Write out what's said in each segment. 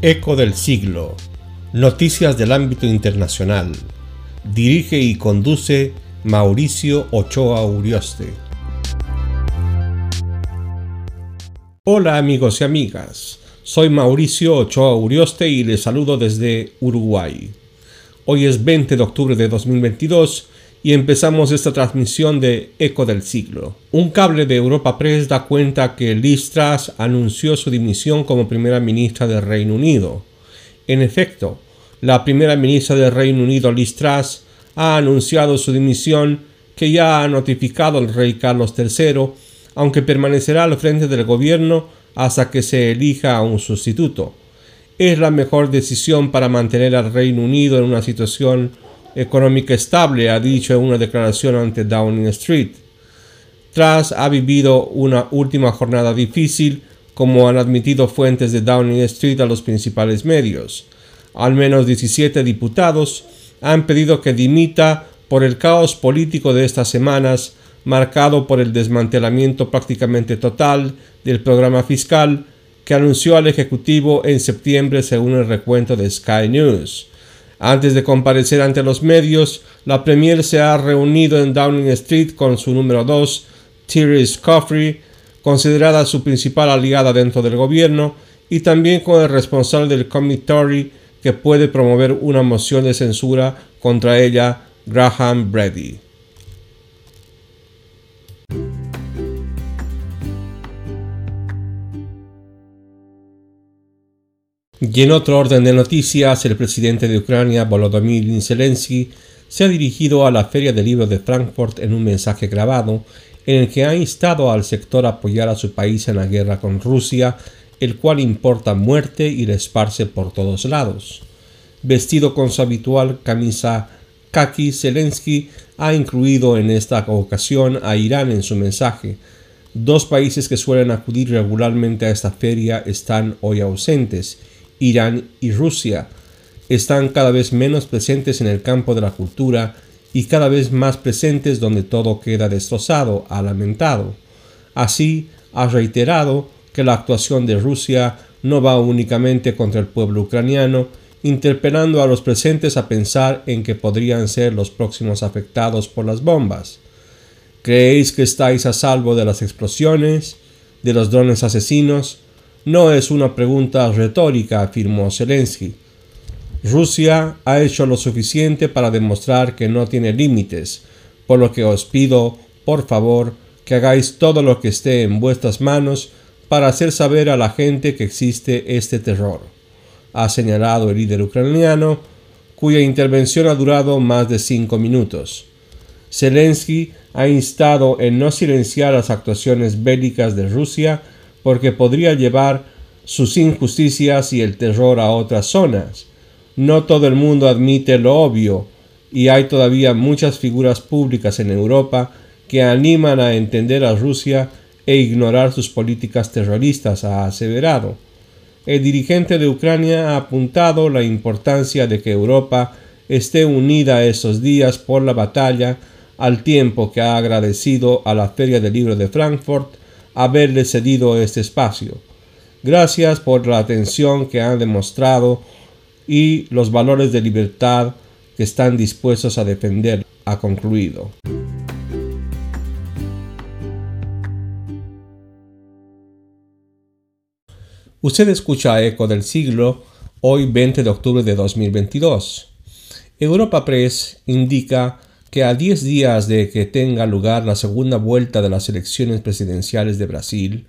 Eco del siglo. Noticias del ámbito internacional. Dirige y conduce Mauricio Ochoa Urioste. Hola amigos y amigas. Soy Mauricio Ochoa Urioste y les saludo desde Uruguay. Hoy es 20 de octubre de 2022 y empezamos esta transmisión de Eco del Siglo. Un cable de Europa Press da cuenta que Liz Truss anunció su dimisión como primera ministra del Reino Unido. En efecto, la primera ministra del Reino Unido, Liz Truss, ha anunciado su dimisión que ya ha notificado el rey Carlos III, aunque permanecerá al frente del gobierno hasta que se elija a un sustituto. Es la mejor decisión para mantener al Reino Unido en una situación económica estable, ha dicho en una declaración ante Downing Street. Tras ha vivido una última jornada difícil, como han admitido fuentes de Downing Street a los principales medios. Al menos 17 diputados han pedido que dimita por el caos político de estas semanas, marcado por el desmantelamiento prácticamente total del programa fiscal que anunció al Ejecutivo en septiembre según el recuento de Sky News. Antes de comparecer ante los medios, la Premier se ha reunido en Downing Street con su número 2, Therese Coffey, considerada su principal aliada dentro del gobierno, y también con el responsable del Committee que puede promover una moción de censura contra ella, Graham Brady. Y en otro orden de noticias, el presidente de Ucrania, Volodymyr Zelensky, se ha dirigido a la Feria del Libro de Frankfurt en un mensaje grabado en el que ha instado al sector a apoyar a su país en la guerra con Rusia, el cual importa muerte y le esparce por todos lados. Vestido con su habitual camisa kaki, Zelensky ha incluido en esta ocasión a Irán en su mensaje. Dos países que suelen acudir regularmente a esta feria están hoy ausentes Irán y Rusia están cada vez menos presentes en el campo de la cultura y cada vez más presentes donde todo queda destrozado, ha lamentado. Así, ha reiterado que la actuación de Rusia no va únicamente contra el pueblo ucraniano, interpelando a los presentes a pensar en que podrían ser los próximos afectados por las bombas. ¿Creéis que estáis a salvo de las explosiones, de los drones asesinos, no es una pregunta retórica, afirmó Zelensky. Rusia ha hecho lo suficiente para demostrar que no tiene límites, por lo que os pido, por favor, que hagáis todo lo que esté en vuestras manos para hacer saber a la gente que existe este terror, ha señalado el líder ucraniano, cuya intervención ha durado más de cinco minutos. Zelensky ha instado en no silenciar las actuaciones bélicas de Rusia porque podría llevar sus injusticias y el terror a otras zonas. No todo el mundo admite lo obvio, y hay todavía muchas figuras públicas en Europa que animan a entender a Rusia e ignorar sus políticas terroristas, ha aseverado. El dirigente de Ucrania ha apuntado la importancia de que Europa esté unida estos días por la batalla, al tiempo que ha agradecido a la Feria del Libro de Frankfurt haberle cedido este espacio. Gracias por la atención que han demostrado y los valores de libertad que están dispuestos a defender, ha concluido. Usted escucha Eco del Siglo, hoy 20 de octubre de 2022. Europa Press indica que a 10 días de que tenga lugar la segunda vuelta de las elecciones presidenciales de Brasil,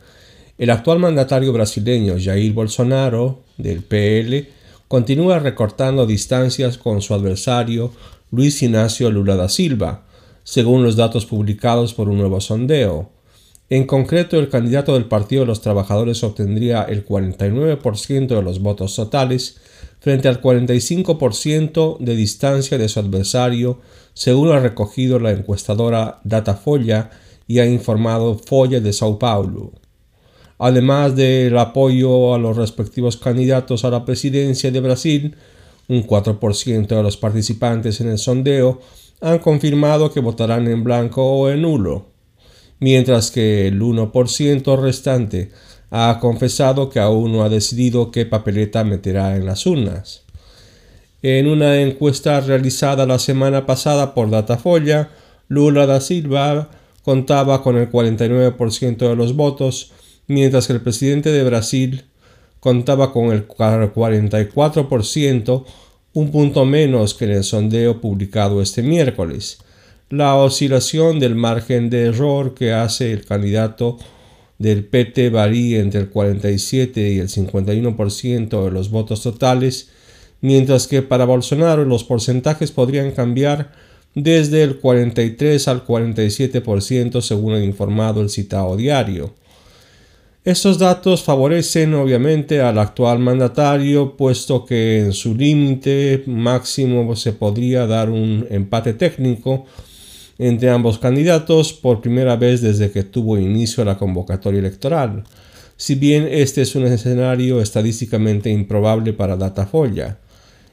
el actual mandatario brasileño Jair Bolsonaro, del PL, continúa recortando distancias con su adversario Luis Ignacio Lula da Silva, según los datos publicados por un nuevo sondeo. En concreto, el candidato del Partido de los Trabajadores obtendría el 49% de los votos totales frente al 45% de distancia de su adversario, según ha recogido la encuestadora Datafolla y ha informado Folla de Sao Paulo. Además del apoyo a los respectivos candidatos a la presidencia de Brasil, un 4% de los participantes en el sondeo han confirmado que votarán en blanco o en nulo, mientras que el 1% restante ha confesado que aún no ha decidido qué papeleta meterá en las urnas. En una encuesta realizada la semana pasada por Datafolla, Lula da Silva contaba con el 49% de los votos, mientras que el presidente de Brasil contaba con el 44%, un punto menos que en el sondeo publicado este miércoles. La oscilación del margen de error que hace el candidato del PT varía entre el 47 y el 51% de los votos totales, mientras que para Bolsonaro los porcentajes podrían cambiar desde el 43 al 47% según ha informado el citado diario. Estos datos favorecen obviamente al actual mandatario, puesto que en su límite máximo se podría dar un empate técnico entre ambos candidatos por primera vez desde que tuvo inicio la convocatoria electoral, si bien este es un escenario estadísticamente improbable para Datafolla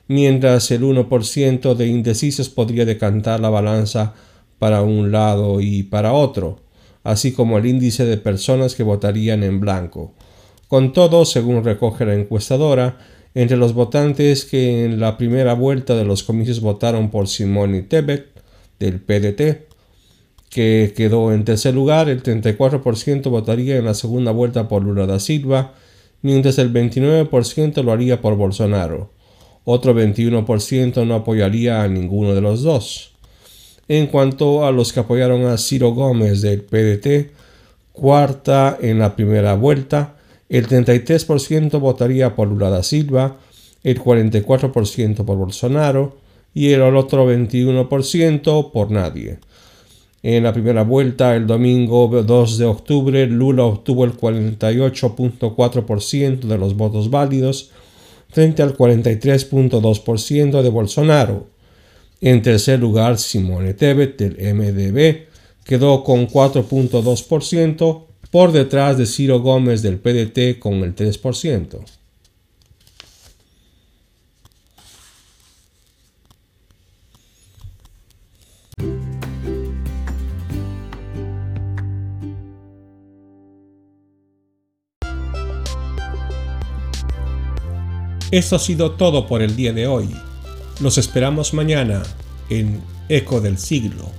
mientras el 1% de indecisos podría decantar la balanza para un lado y para otro, así como el índice de personas que votarían en blanco. Con todo, según recoge la encuestadora, entre los votantes que en la primera vuelta de los comicios votaron por Simone Tebet, del PDT, que quedó en tercer lugar, el 34% votaría en la segunda vuelta por Lula da Silva, mientras el 29% lo haría por Bolsonaro. Otro 21% no apoyaría a ninguno de los dos. En cuanto a los que apoyaron a Ciro Gómez del PDT, cuarta en la primera vuelta, el 33% votaría por Lula da Silva, el 44% por Bolsonaro y el otro 21% por nadie. En la primera vuelta, el domingo 2 de octubre, Lula obtuvo el 48.4% de los votos válidos, frente al 43.2% de Bolsonaro. En tercer lugar, Simone Tebet del MDB quedó con 4.2% por detrás de Ciro Gómez del PDT con el 3%. Esto ha sido todo por el día de hoy. Los esperamos mañana en Eco del Siglo.